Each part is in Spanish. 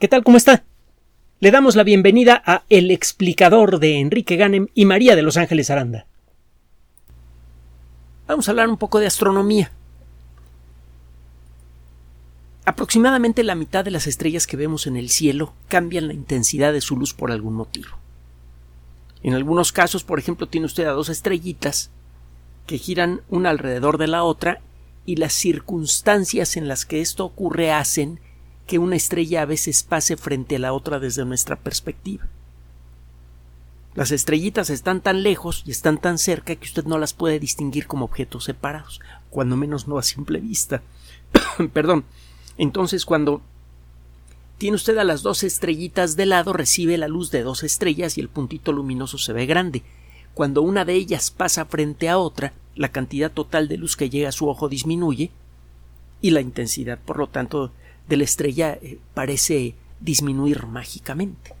¿Qué tal? ¿Cómo está? Le damos la bienvenida a El explicador de Enrique Ganem y María de Los Ángeles Aranda. Vamos a hablar un poco de astronomía. Aproximadamente la mitad de las estrellas que vemos en el cielo cambian la intensidad de su luz por algún motivo. En algunos casos, por ejemplo, tiene usted a dos estrellitas que giran una alrededor de la otra y las circunstancias en las que esto ocurre hacen que una estrella a veces pase frente a la otra desde nuestra perspectiva. Las estrellitas están tan lejos y están tan cerca que usted no las puede distinguir como objetos separados, cuando menos no a simple vista. Perdón. Entonces, cuando tiene usted a las dos estrellitas de lado, recibe la luz de dos estrellas y el puntito luminoso se ve grande. Cuando una de ellas pasa frente a otra, la cantidad total de luz que llega a su ojo disminuye y la intensidad, por lo tanto, de la estrella eh, parece disminuir mágicamente.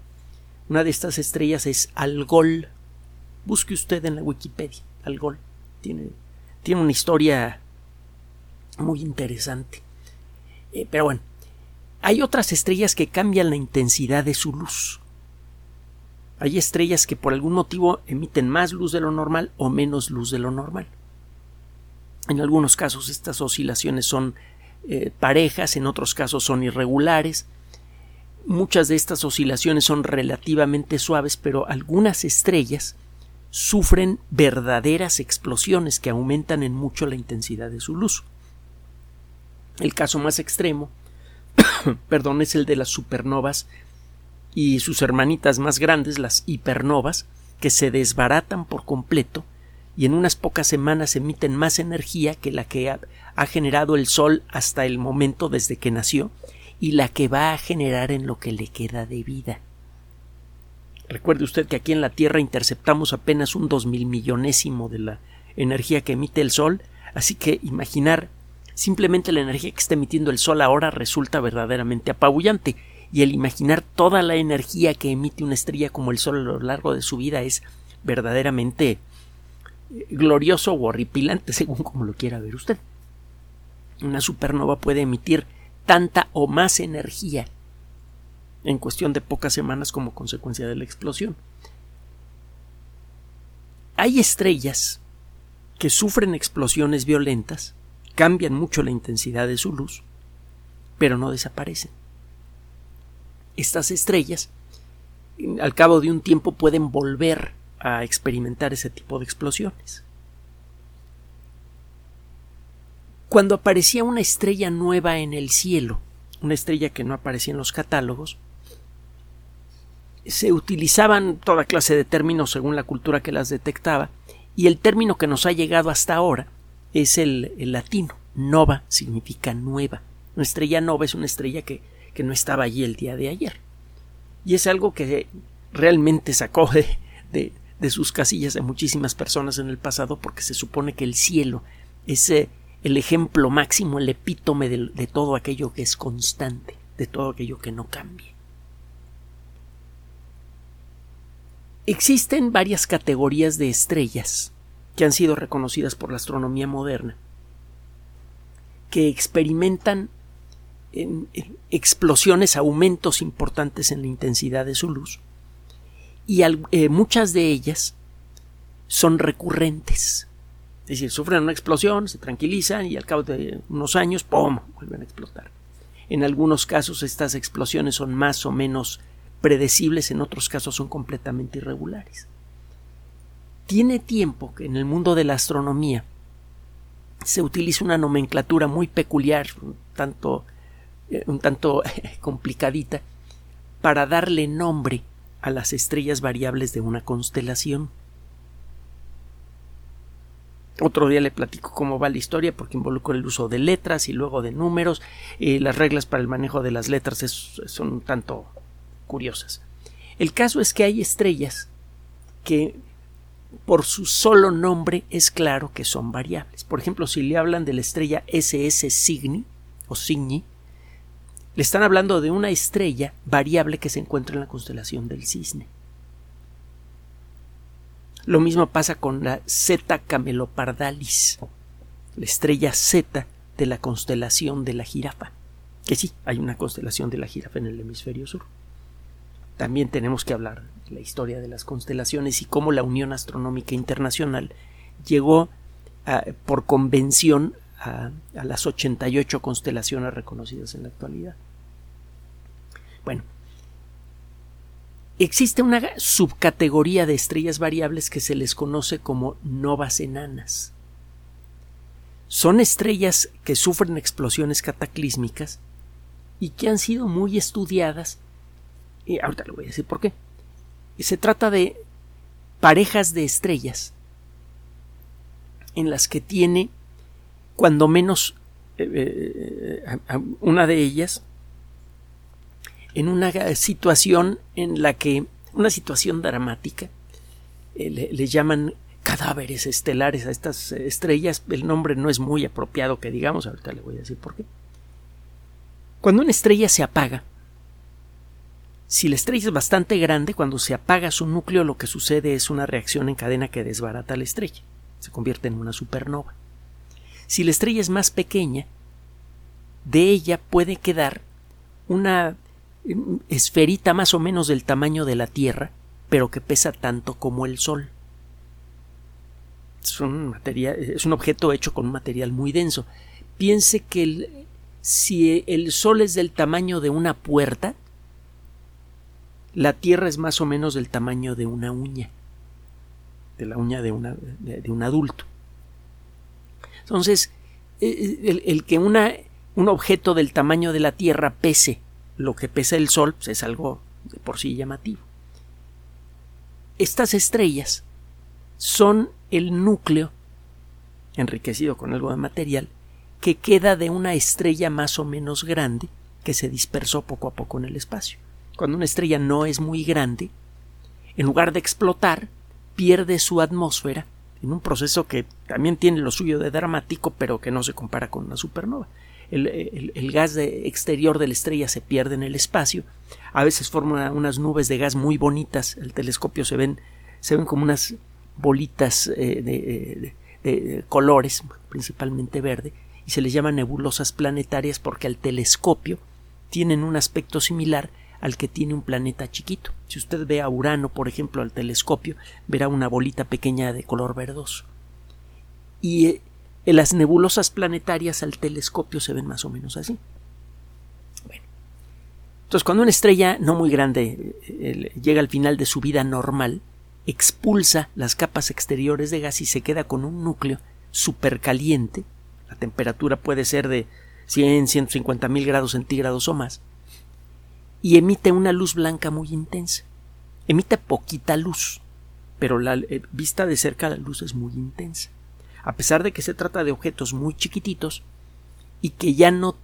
Una de estas estrellas es Algol. Busque usted en la Wikipedia. Algol. Tiene, tiene una historia muy interesante. Eh, pero bueno, hay otras estrellas que cambian la intensidad de su luz. Hay estrellas que por algún motivo emiten más luz de lo normal o menos luz de lo normal. En algunos casos estas oscilaciones son eh, parejas, en otros casos son irregulares. Muchas de estas oscilaciones son relativamente suaves, pero algunas estrellas sufren verdaderas explosiones que aumentan en mucho la intensidad de su luz. El caso más extremo, perdón, es el de las supernovas y sus hermanitas más grandes, las hipernovas, que se desbaratan por completo y en unas pocas semanas emiten más energía que la que ha, generado el Sol hasta el momento desde que nació y la que va a generar en lo que le queda de vida. Recuerde usted que aquí en la Tierra interceptamos apenas un dos mil millonésimo de la energía que emite el Sol, así que imaginar simplemente la energía que está emitiendo el Sol ahora resulta verdaderamente apabullante, y el imaginar toda la energía que emite una estrella como el Sol a lo largo de su vida es verdaderamente glorioso o horripilante según como lo quiera ver usted. Una supernova puede emitir tanta o más energía en cuestión de pocas semanas como consecuencia de la explosión. Hay estrellas que sufren explosiones violentas, cambian mucho la intensidad de su luz, pero no desaparecen. Estas estrellas, al cabo de un tiempo, pueden volver a experimentar ese tipo de explosiones. Cuando aparecía una estrella nueva en el cielo, una estrella que no aparecía en los catálogos, se utilizaban toda clase de términos según la cultura que las detectaba, y el término que nos ha llegado hasta ahora es el, latino. Nova significa nueva. Una estrella nova es una estrella que, que, no estaba allí el día de ayer. Y es algo que realmente sacó de, de sus casillas a muchísimas personas en el pasado porque se supone que el cielo es eh, el ejemplo máximo, el epítome de, de todo aquello que es constante, de todo aquello que no cambia. Existen varias categorías de estrellas que han sido reconocidas por la astronomía moderna, que experimentan explosiones, aumentos importantes en la intensidad de su luz, y eh, muchas de ellas son recurrentes. Es decir, sufren una explosión, se tranquilizan y al cabo de unos años, ¡pum!, vuelven a explotar. En algunos casos estas explosiones son más o menos predecibles, en otros casos son completamente irregulares. Tiene tiempo que en el mundo de la astronomía se utiliza una nomenclatura muy peculiar, un tanto, eh, un tanto complicadita, para darle nombre a las estrellas variables de una constelación. Otro día le platico cómo va la historia porque involucra el uso de letras y luego de números. y las reglas para el manejo de las letras son un tanto curiosas. El caso es que hay estrellas que por su solo nombre es claro que son variables. Por ejemplo, si le hablan de la estrella SS Cygni o Cygni, le están hablando de una estrella variable que se encuentra en la constelación del cisne. Lo mismo pasa con la Zeta Camelopardalis, la estrella Z de la constelación de la jirafa. que sí, hay una constelación de la jirafa en el hemisferio sur. También tenemos que hablar de la historia de las constelaciones y cómo la Unión Astronómica Internacional llegó por convención a, a las 88 constelaciones reconocidas en la actualidad. Bueno, existe una subcategoría de estrellas variables que se les conoce como novas enanas. Son estrellas que sufren explosiones cataclísmicas y que han sido muy estudiadas. Y ahorita le voy a decir por qué. Se trata de parejas de estrellas en las que tiene cuando menos eh, eh, eh, una de ellas en una situación en la que una situación dramática le, llaman cadáveres estelares a estas estrellas. El nombre no es muy apropiado que digamos ahorita le voy a decir por qué. Cuando una estrella se apaga si la estrella es bastante grande cuando se apaga su núcleo lo que sucede es una reacción en cadena que desbarata la estrella. Se convierte en una supernova si la estrella es más pequeña de ella puede quedar una esferita más o menos del tamaño de la Tierra, pero que pesa tanto como el Sol. Es un, material, es un objeto hecho con un material muy denso. Piense que si el Sol es del tamaño de una puerta, la Tierra es más o menos del tamaño de una uña, de la uña de, una, de, un adulto. Entonces, e, e, el, el que una, un objeto del tamaño de la Tierra pese lo que pesa el Sol pues, es algo de por sí llamativo. Estas estrellas son el núcleo, enriquecido con algo de material, que queda de una estrella más o menos grande que se dispersó poco a poco en el espacio. Cuando una estrella no es muy grande, en lugar de explotar, pierde su atmósfera en un proceso que también tiene lo suyo de dramático, pero que no se compara con una supernova. El, gas exterior de la estrella se pierde en el espacio, a veces forma unas nubes de gas muy bonitas, el telescopio se ven, se ven como unas bolitas eh, de, de, colores, principalmente verde, y se les llama nebulosas planetarias porque al telescopio tienen un aspecto similar al que tiene un planeta chiquito. Si usted ve a Urano, por ejemplo, al telescopio, verá una bolita pequeña de color verdoso. Y eh, en las nebulosas planetarias al telescopio se ven más o menos así. Bueno. Entonces, cuando una estrella no muy grande eh, llega al final de su vida normal, expulsa las capas exteriores de gas y se queda con un núcleo supercaliente. La temperatura puede ser de 100, 150 mil grados centígrados o más. Y emite una luz blanca muy intensa. Emite poquita luz, pero la eh, vista de cerca la luz es muy intensa a pesar de que se trata de objetos muy chiquititos y que ya no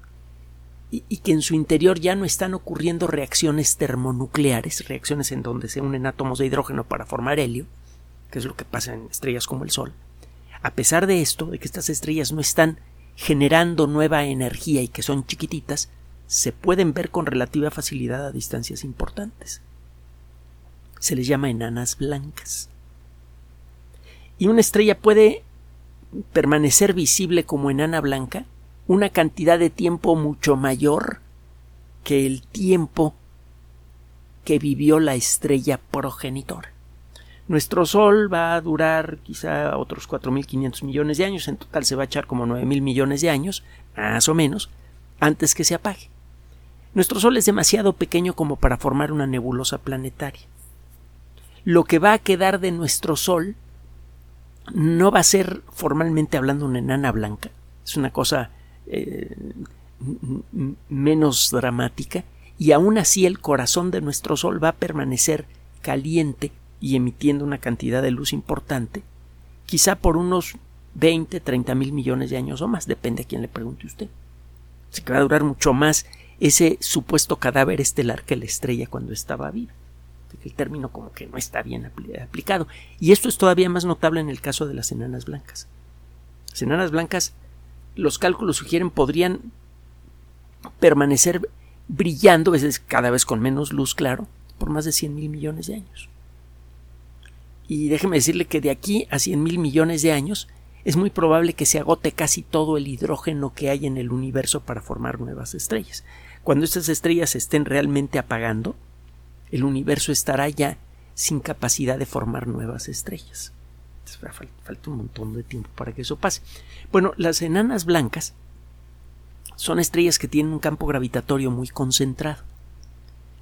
y, que en su interior ya no están ocurriendo reacciones termonucleares, reacciones en donde se unen átomos de hidrógeno para formar helio, que es lo que pasa en estrellas como el Sol. A pesar de esto, de que estas estrellas no están generando nueva energía y que son chiquititas, se pueden ver con relativa facilidad a distancias importantes. Se les llama enanas blancas. Y una estrella puede permanecer visible como enana blanca una cantidad de tiempo mucho mayor que el tiempo que vivió la estrella progenitora. Nuestro Sol va a durar quizá otros 4.500 millones de años, en total se va a echar como 9.000 millones de años, más o menos, antes que se apague. Nuestro Sol es demasiado pequeño como para formar una nebulosa planetaria. Lo que va a quedar de nuestro Sol no va a ser formalmente hablando una enana blanca, es una cosa eh, menos dramática, y aún así el corazón de nuestro Sol va a permanecer caliente y emitiendo una cantidad de luz importante, quizá por unos 20, 30 mil millones de años o más, depende a quién le pregunte usted. Que va a durar mucho más ese supuesto cadáver estelar que la estrella cuando estaba viva el término como que no está bien aplicado. Y esto es todavía más notable en el caso de las enanas blancas. Las enanas blancas, los cálculos sugieren, podrían permanecer brillando, cada vez con menos luz, claro, por más de 100 mil millones de años. Y déjeme decirle que de aquí a 100 mil millones de años, es muy probable que se agote casi todo el hidrógeno que hay en el universo para formar nuevas estrellas. Cuando estas estrellas estén realmente apagando, el universo estará ya sin capacidad de formar nuevas estrellas. Falta un montón de tiempo para que eso pase. Bueno, las enanas blancas son estrellas que tienen un campo gravitatorio muy concentrado.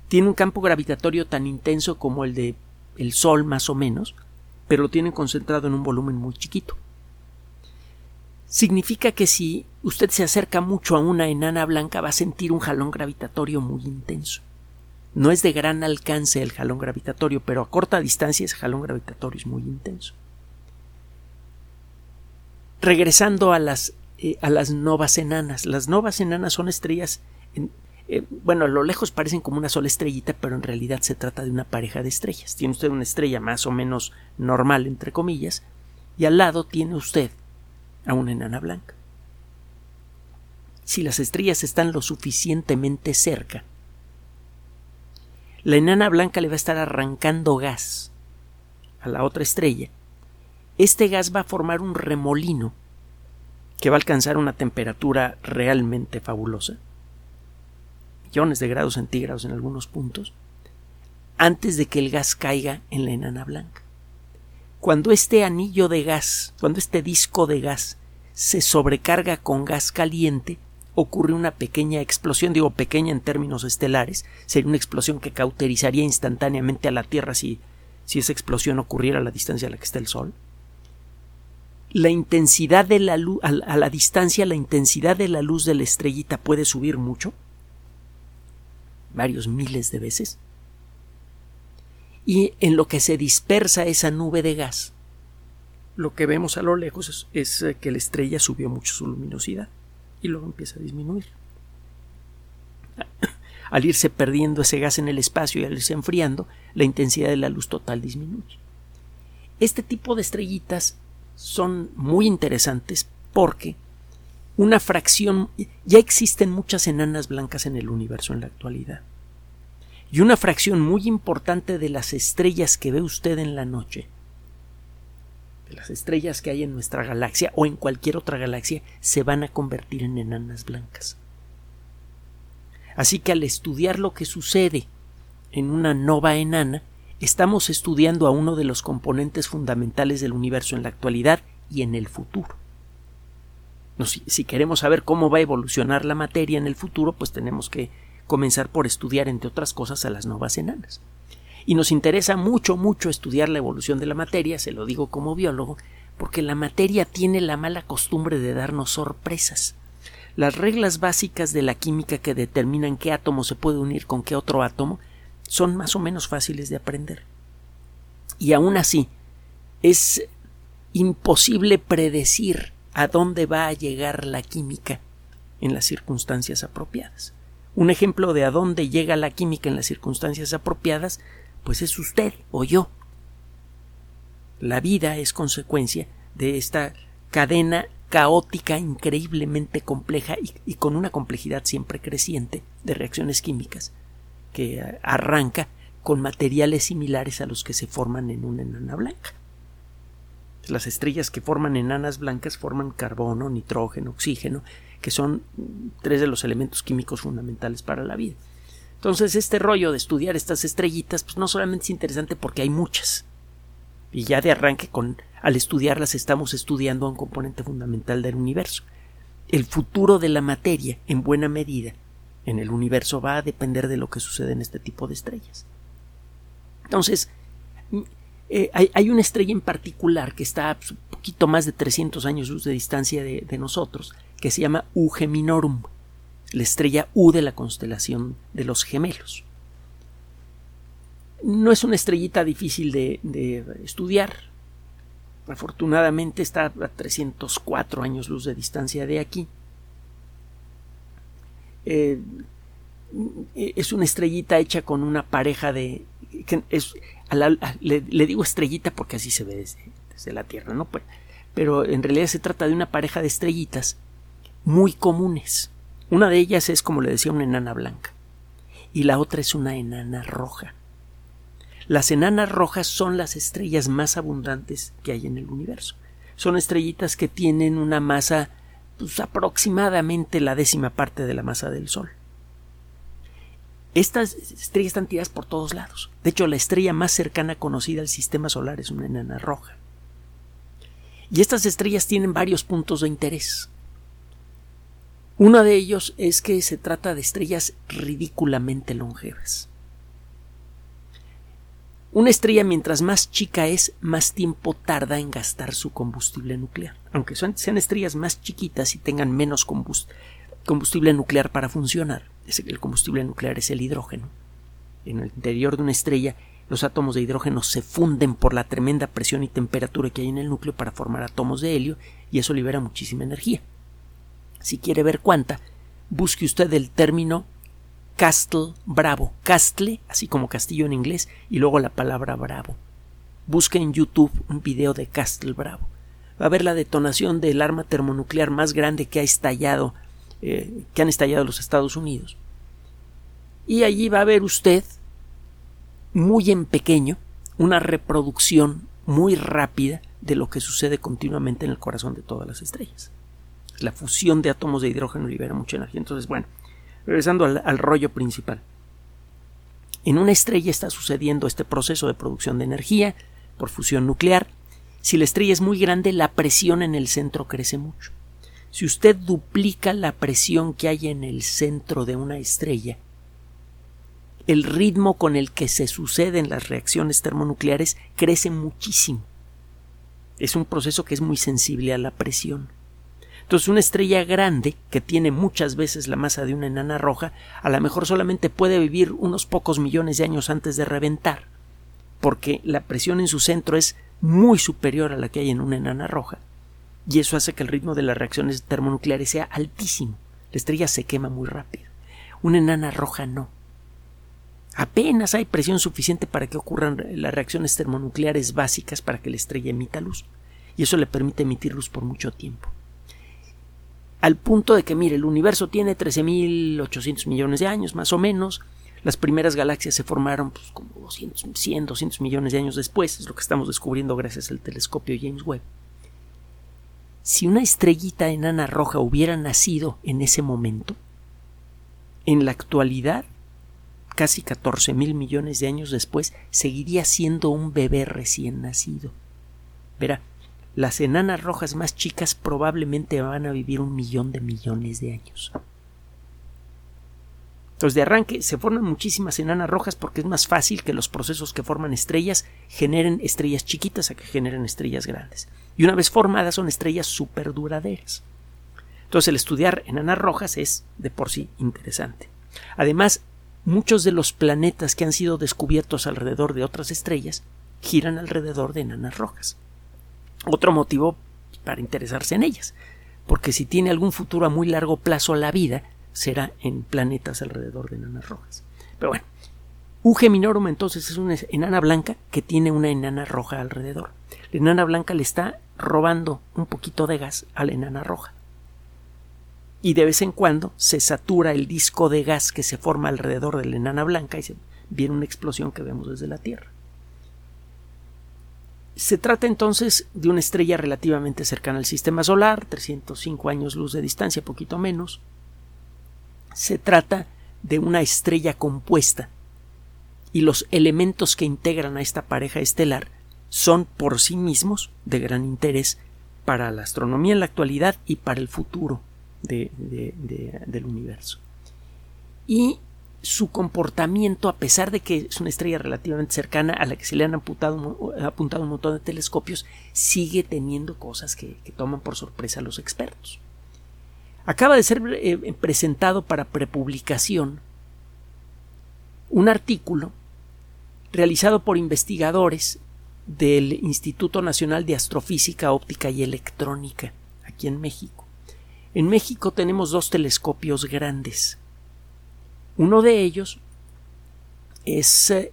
Tienen un campo gravitatorio tan intenso como el de el Sol más o menos, pero lo tienen concentrado en un volumen muy chiquito. Significa que si usted se acerca mucho a una enana blanca va a sentir un jalón gravitatorio muy intenso. No es de gran alcance el jalón gravitatorio, pero a corta distancia ese jalón gravitatorio es muy intenso. Regresando a las, eh, a las novas enanas. Las novas enanas son estrellas, eh, bueno, a lo lejos parecen como una sola estrellita, pero en realidad se trata de una pareja de estrellas. Tiene usted una estrella más o menos normal, entre comillas, y al lado tiene usted a una enana blanca. Si las estrellas están lo suficientemente cerca, la enana blanca le va a estar arrancando gas a la otra estrella. Este gas va a formar un remolino que va a alcanzar una temperatura realmente fabulosa, millones de grados centígrados en algunos puntos, antes de que el gas caiga en la enana blanca. Cuando este anillo de gas, cuando este disco de gas se sobrecarga con gas caliente, ocurre una pequeña explosión, digo pequeña en términos estelares, sería una explosión que cauterizaría instantáneamente a la Tierra si, si esa explosión ocurriera a la distancia a la que está el Sol. La intensidad de la luz, a, a la distancia, la intensidad de la luz de la estrellita puede subir mucho, varios miles de veces, y en lo que se dispersa esa nube de gas, lo que vemos a lo lejos es que la estrella subió mucho su luminosidad y luego empieza a disminuir. Al irse perdiendo ese gas en el espacio y al irse enfriando, la intensidad de la luz total disminuye. Este tipo de estrellitas son muy interesantes porque una fracción ya existen muchas enanas blancas en el universo en la actualidad. Y una fracción muy importante de las estrellas que ve usted en la noche las estrellas que hay en nuestra galaxia o en cualquier otra galaxia se van a convertir en enanas blancas. Así que al estudiar lo que sucede en una nova enana, estamos estudiando a uno de los componentes fundamentales del universo en la actualidad y en el futuro. si, queremos saber cómo va a evolucionar la materia en el futuro, pues tenemos que comenzar por estudiar, entre otras cosas, a las novas enanas y nos interesa mucho, mucho estudiar la evolución de la materia, se lo digo como biólogo, porque la materia tiene la mala costumbre de darnos sorpresas. Las reglas básicas de la química que determinan qué átomo se puede unir con qué otro átomo son más o menos fáciles de aprender. Y aún así, es imposible predecir a dónde va a llegar la química en las circunstancias apropiadas. Un ejemplo de a dónde llega la química en las circunstancias apropiadas pues es usted o yo. La vida es consecuencia de esta cadena caótica, increíblemente compleja y, con una complejidad siempre creciente de reacciones químicas que arranca con materiales similares a los que se forman en una enana blanca. Las estrellas que forman enanas blancas forman carbono, nitrógeno, oxígeno, que son tres de los elementos químicos fundamentales para la vida. Entonces, este rollo de estudiar estas estrellitas, pues no solamente es interesante porque hay muchas. Y ya de arranque con al estudiarlas estamos estudiando un componente fundamental del universo. El futuro de la materia, en buena medida, en el universo va a depender de lo que sucede en este tipo de estrellas. Entonces, eh, hay, una estrella en particular que está a un poquito más de 300 años luz de distancia de, nosotros, que se llama Uge Minorum la estrella U de la constelación de los gemelos. No es una estrellita difícil de, estudiar. Afortunadamente está a 304 años luz de distancia de aquí. Eh, es una estrellita hecha con una pareja de. Le, digo estrellita porque así se ve desde, la Tierra, ¿no? Pero, pero en realidad se trata de una pareja de estrellitas muy comunes. Una de ellas es, como le decía, una enana blanca y la otra es una enana roja. Las enanas rojas son las estrellas más abundantes que hay en el universo. son estrellitas que tienen una masa pues, aproximadamente la décima parte de la masa del Sol. Estas estrellas están tiradas por todos lados. De hecho, la estrella más cercana conocida al sistema solar es una enana roja. Y estas estrellas tienen varios puntos de interés. Uno de ellos es que se trata de estrellas ridículamente longevas. Una estrella mientras más chica es, más tiempo tarda en gastar su combustible nuclear. Aunque sean estrellas más chiquitas y tengan menos combustible nuclear para funcionar, el combustible nuclear es el hidrógeno. En el interior de una estrella, los átomos de hidrógeno se funden por la tremenda presión y temperatura que hay en el núcleo para formar átomos de helio y eso libera muchísima energía. Si quiere ver cuánta, busque usted el término Castle Bravo. Castle, así como castillo en inglés, y luego la palabra Bravo. Busque en YouTube un video de Castle Bravo. Va a ver la detonación del arma termonuclear más grande que ha estallado, eh, que han estallado los Estados Unidos. Y allí va a ver usted, muy en pequeño, una reproducción muy rápida de lo que sucede continuamente en el corazón de todas las estrellas. La fusión de átomos de hidrógeno libera mucha energía. Entonces, bueno, Regresando al, rollo principal. En una estrella está sucediendo este proceso de producción de energía por fusión nuclear. Si la estrella es muy grande, la presión en el centro crece mucho. Si usted duplica la presión que hay en el centro de una estrella, el ritmo con el que se suceden las reacciones termonucleares crece muchísimo. Es un proceso que es muy sensible a la presión. Entonces una estrella grande, que tiene muchas veces la masa de una enana roja, a lo mejor solamente puede vivir unos pocos millones de años antes de reventar, porque la presión en su centro es muy superior a la que hay en una enana roja, y eso hace que el ritmo de las reacciones termonucleares sea altísimo. La estrella se quema muy rápido. Una enana roja no. Apenas hay presión suficiente para que ocurran las reacciones termonucleares básicas para que la estrella emita luz, y eso le permite emitir luz por mucho tiempo al punto de que, mire, el universo tiene 13.800 millones de años, más o menos. Las primeras galaxias se formaron pues, como 200, 100, 200 millones de años después, es lo que estamos descubriendo gracias al telescopio James Webb. Si una estrellita enana roja hubiera nacido en ese momento, en la actualidad, casi 14 mil millones de años después, seguiría siendo un bebé recién nacido. Verá, las enanas rojas más chicas probablemente van a vivir un millón de millones de años. Entonces, de arranque se forman muchísimas enanas rojas porque es más fácil que los procesos que forman estrellas generen estrellas chiquitas a que generen estrellas grandes. Y una vez formadas son estrellas súper duraderas. Entonces, el estudiar enanas rojas es de por sí interesante. Además, muchos de los planetas que han sido descubiertos alrededor de otras estrellas giran alrededor de enanas rojas otro motivo para interesarse en ellas, porque si tiene algún futuro a muy largo plazo la vida, será en planetas alrededor de enanas rojas. Pero bueno, UG Minorum entonces es una enana blanca que tiene una enana roja alrededor. La enana blanca le está robando un poquito de gas a la enana roja. Y de vez en cuando se satura el disco de gas que se forma alrededor de la enana blanca y se viene una explosión que vemos desde la Tierra. Se trata entonces de una estrella relativamente cercana al sistema solar, 305 años luz de distancia, poquito menos. Se trata de una estrella compuesta y los elementos que integran a esta pareja estelar son por sí mismos de gran interés para la astronomía en la actualidad y para el futuro del universo. Y su comportamiento, a pesar de que es una estrella relativamente cercana a la que se le han apuntado, un montón de telescopios, sigue teniendo cosas que, toman por sorpresa a los expertos. Acaba de ser eh, presentado para prepublicación un artículo realizado por investigadores del Instituto Nacional de Astrofísica Óptica y Electrónica, aquí en México. En México tenemos dos telescopios grandes, uno de ellos es eh,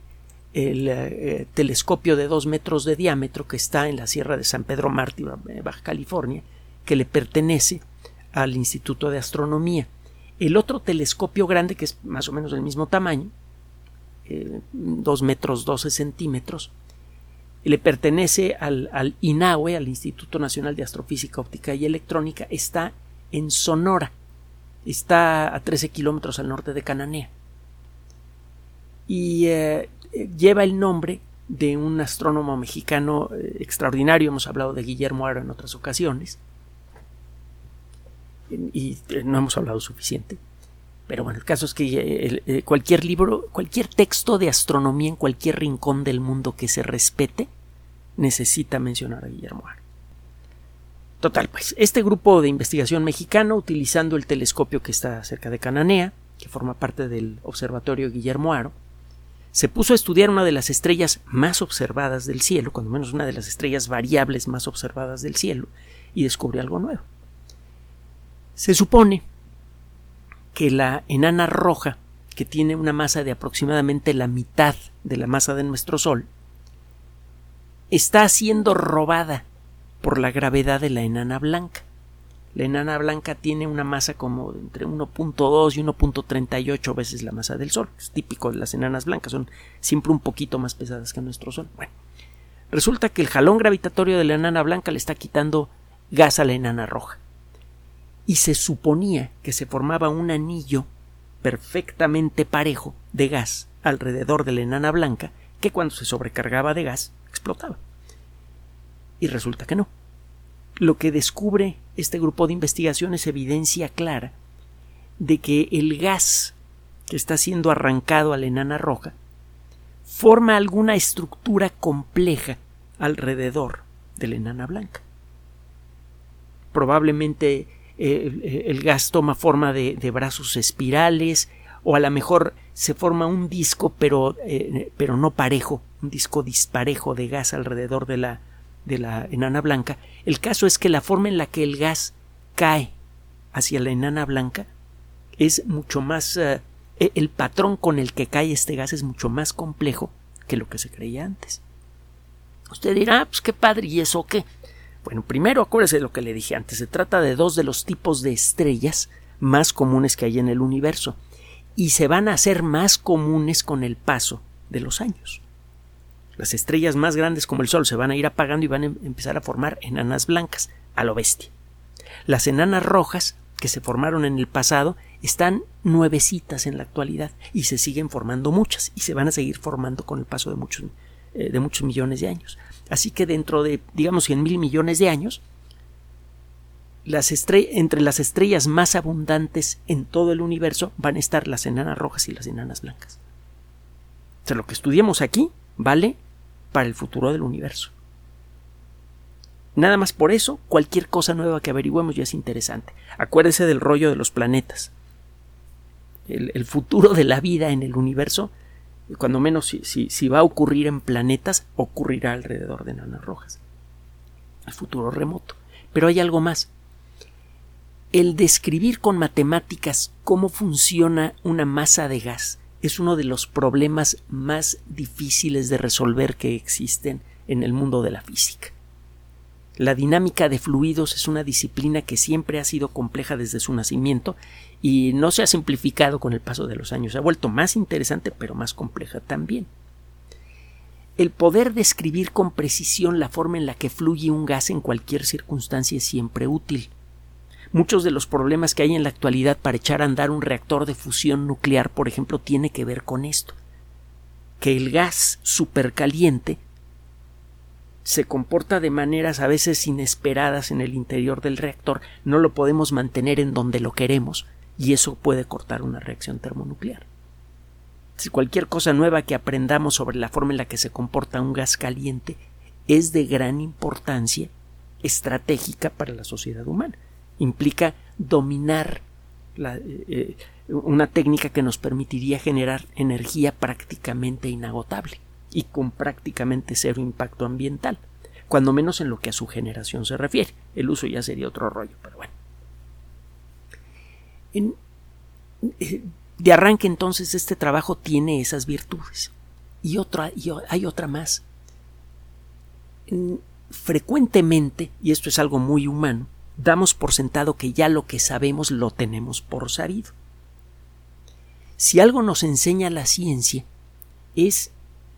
el eh, telescopio de dos metros de diámetro que está en la Sierra de San Pedro Mártir, eh, Baja California, que le pertenece al Instituto de Astronomía. El otro telescopio grande, que es más o menos del mismo tamaño, dos metros doce centímetros, le pertenece al, al INAUE, al Instituto Nacional de Astrofísica Óptica y Electrónica, está en Sonora, está a 13 kilómetros al norte de Cananea. Y eh, lleva el nombre de un astrónomo mexicano eh, extraordinario, hemos hablado de Guillermo Aro en otras ocasiones, y eh, no hemos hablado suficiente. Pero bueno, el caso es que cualquier libro, cualquier texto de astronomía en cualquier rincón del mundo que se respete, necesita mencionar a Guillermo Aro. Total, pues este grupo de investigación mexicano, utilizando el telescopio que está cerca de Cananea, que forma parte del Observatorio Guillermo Aro, se puso a estudiar una de las estrellas más observadas del cielo, cuando menos una de las estrellas variables más observadas del cielo, y descubrió algo nuevo. Se supone que la enana roja, que tiene una masa de aproximadamente la mitad de la masa de nuestro Sol, está siendo robada por la gravedad de la enana blanca. La enana blanca tiene una masa como entre 1.2 y 1.38 veces la masa del Sol. Es típico de las enanas blancas, son siempre un poquito más pesadas que nuestro Sol. Bueno, resulta que el jalón gravitatorio de la enana blanca le está quitando gas a la enana roja. Y se suponía que se formaba un anillo perfectamente parejo de gas alrededor de la enana blanca que cuando se sobrecargaba de gas y resulta que no. Lo que descubre este grupo de investigación es evidencia clara de que el gas que está siendo arrancado a la enana roja forma alguna estructura compleja alrededor de la enana blanca. Probablemente eh, el, gas toma forma de, brazos espirales o a lo mejor se forma un disco pero, eh, pero no parejo, un disco disparejo de gas alrededor de la, de la enana blanca, el caso es que la forma en la que el gas cae hacia la enana blanca es mucho más eh, e, el patrón con el que cae este gas es mucho más complejo que lo que se creía antes. Usted dirá, ah, pues qué padre, ¿y eso qué? Bueno, primero acuérdese de lo que le dije antes, se trata de dos de los tipos de estrellas más comunes que hay en el universo y se van a hacer más comunes con el paso de los años. Las estrellas más grandes como el Sol se van a ir apagando y van a em-, empezar a formar enanas blancas, a lo bestia. Las enanas rojas, que se formaron en el pasado, están nuevecitas en la actualidad y se siguen formando muchas y se van a seguir formando con el paso de muchos, eh, de muchos millones de años. Así que dentro de, digamos, cien mil millones de años, las entre las estrellas más abundantes en todo el universo van a estar las enanas rojas y las enanas blancas. O sea, lo que estudiamos aquí vale para el futuro del universo. Nada más por eso, cualquier cosa nueva que averigüemos ya es interesante. Acuérdese del rollo de los planetas. El, futuro de la vida en el universo, cuando menos si, si, va a ocurrir en planetas, ocurrirá alrededor de enanas rojas. El futuro remoto. Pero hay algo más. El describir con matemáticas cómo funciona una masa de gas es uno de los problemas más difíciles de resolver que existen en el mundo de la física. La dinámica de fluidos es una disciplina que siempre ha sido compleja desde su nacimiento y no se ha simplificado con el paso de los años. Se ha vuelto más interesante pero más compleja también. El poder describir con precisión la forma en la que fluye un gas en cualquier circunstancia es siempre útil. Muchos de los problemas que hay en la actualidad para echar a andar un reactor de fusión nuclear, por ejemplo, tiene que ver con esto. Que el gas supercaliente se comporta de maneras a veces inesperadas en el interior del reactor, no lo podemos mantener en donde lo queremos, y eso puede cortar una reacción termonuclear. Si cualquier cosa nueva que aprendamos sobre la forma en la que se comporta un gas caliente es de gran importancia estratégica para la sociedad humana implica dominar eh, eh, una técnica que nos permitiría generar energía prácticamente inagotable y con prácticamente cero impacto ambiental, cuando menos en lo que a su generación se refiere. El uso ya sería otro rollo, pero bueno. Eh, de arranque entonces este trabajo tiene esas virtudes. Y otra, y hay otra más. Frecuentemente, y esto es algo muy humano, damos por sentado que ya lo que sabemos lo tenemos por sabido. Si algo nos enseña la ciencia es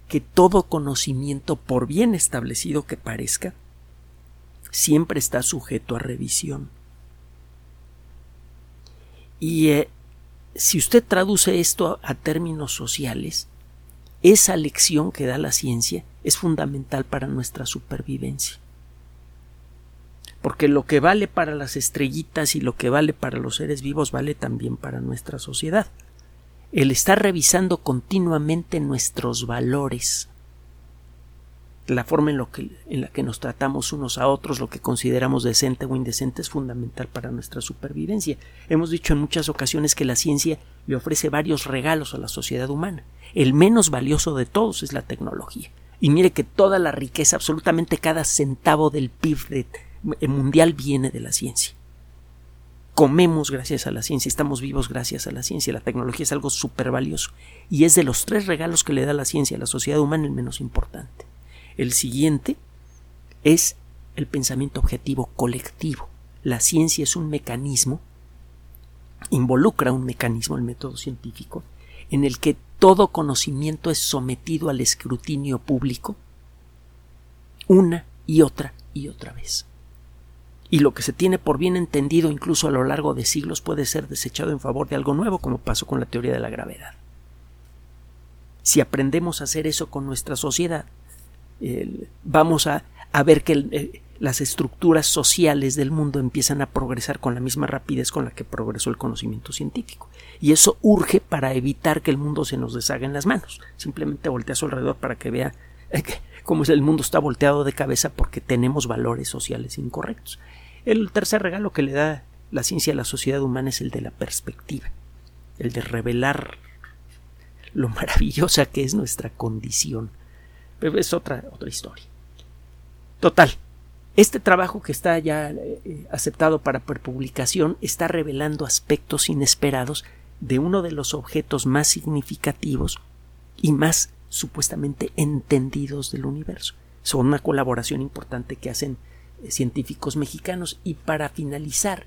que todo conocimiento, por bien establecido que parezca, siempre está sujeto a revisión. Y eh, si usted traduce esto a términos sociales, esa lección que da la ciencia es fundamental para nuestra supervivencia. Porque lo que vale para las estrellitas y lo que vale para los seres vivos vale también para nuestra sociedad. El estar revisando continuamente nuestros valores, la forma en, lo que, en la que nos tratamos unos a otros, lo que consideramos decente o indecente es fundamental para nuestra supervivencia. Hemos dicho en muchas ocasiones que la ciencia le ofrece varios regalos a la sociedad humana. El menos valioso de todos es la tecnología. Y mire que toda la riqueza, absolutamente cada centavo del PIB mundial viene de la ciencia. Comemos gracias a la ciencia, estamos vivos gracias a la ciencia. La tecnología es algo súper valioso. Y es de los tres regalos que le da la ciencia a la sociedad humana el menos importante. El siguiente es el pensamiento objetivo colectivo. La ciencia es un mecanismo, involucra un mecanismo, el método científico, en el que todo conocimiento es sometido al escrutinio público una y otra y otra vez. Y lo que se tiene por bien entendido incluso a lo largo de siglos puede ser desechado en favor de algo nuevo, como pasó con la teoría de la gravedad. Si aprendemos a hacer eso con nuestra sociedad, vamos a, ver que eh, las estructuras sociales del mundo empiezan a progresar con la misma rapidez con la que progresó el conocimiento científico. Y eso urge para evitar que el mundo se nos deshaga en las manos. Simplemente voltea a su alrededor para que vea eh, cómo el mundo está volteado de cabeza porque tenemos valores sociales incorrectos. El tercer regalo que le da la ciencia a la sociedad humana es el de la perspectiva, el de revelar lo maravillosa que es nuestra condición pero es otra, otra historia. Total, este trabajo que está ya eh, aceptado para publicación está revelando aspectos inesperados de uno de los objetos más significativos y más supuestamente entendidos del universo. Son una colaboración importante que hacen eh, científicos mexicanos y para finalizar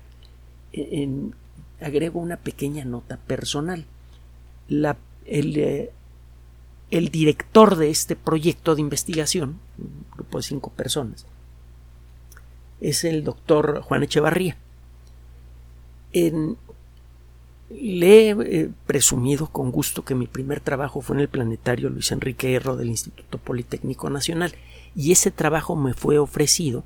eh, agrego una pequeña nota personal. La, el, el director de este proyecto de investigación, un grupo de cinco personas, es el doctor Juan Echevarría. le he eh, presumido con gusto que mi primer trabajo fue en el planetario Luis Enrique Erro del Instituto Politécnico Nacional y ese trabajo me fue ofrecido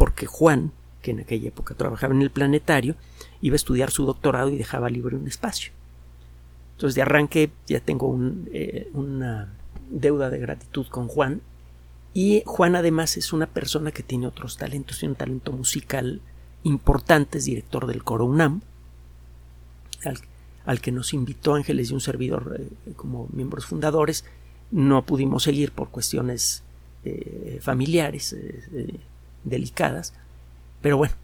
porque Juan, que en aquella época trabajaba en el planetario, iba a estudiar su doctorado y dejaba libre un espacio. Entonces, de arranque ya tengo eh, una deuda de gratitud con Juan. Y Juan además es una persona que tiene otros talentos, tiene un talento musical importante, es director del coro UNAM, al, que nos invitó Ángeles y un servidor eh, como miembros fundadores. No pudimos seguir por cuestiones eh, familiares delicadas, pero bueno,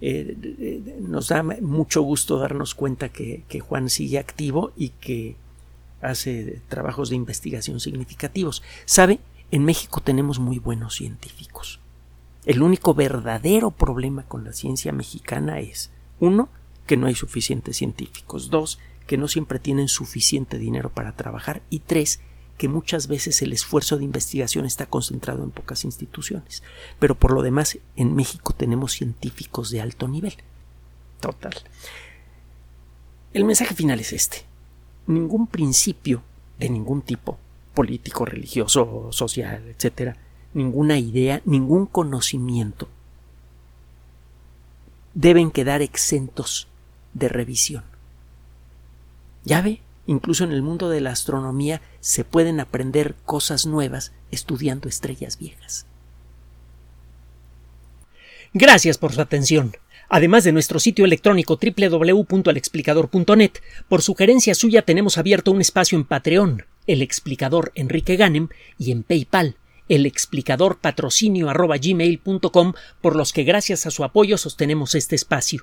eh, nos da mucho gusto darnos cuenta que, Juan sigue activo y que hace trabajos de investigación significativos. ¿Sabe? En México tenemos muy buenos científicos. El único verdadero problema con la ciencia mexicana es, uno, que no hay suficientes científicos, dos, que no siempre tienen suficiente dinero para trabajar y tres, que muchas veces el esfuerzo de investigación está concentrado en pocas instituciones. Pero por lo demás, en México tenemos científicos de alto nivel. Total. El mensaje final es este. Ningún principio de ningún tipo, político, religioso, social, etc., ninguna idea, ningún conocimiento, deben quedar exentos de revisión. ¿Ya ve? Incluso en el mundo de la astronomía se pueden aprender cosas nuevas estudiando estrellas viejas. Gracias por su atención. Además de nuestro sitio electrónico www.alexplicador.net, por sugerencia suya tenemos abierto un espacio en Patreon, el explicador Enrique Ganem, y en PayPal, el explicador patrocinio por los que gracias a su apoyo sostenemos este espacio.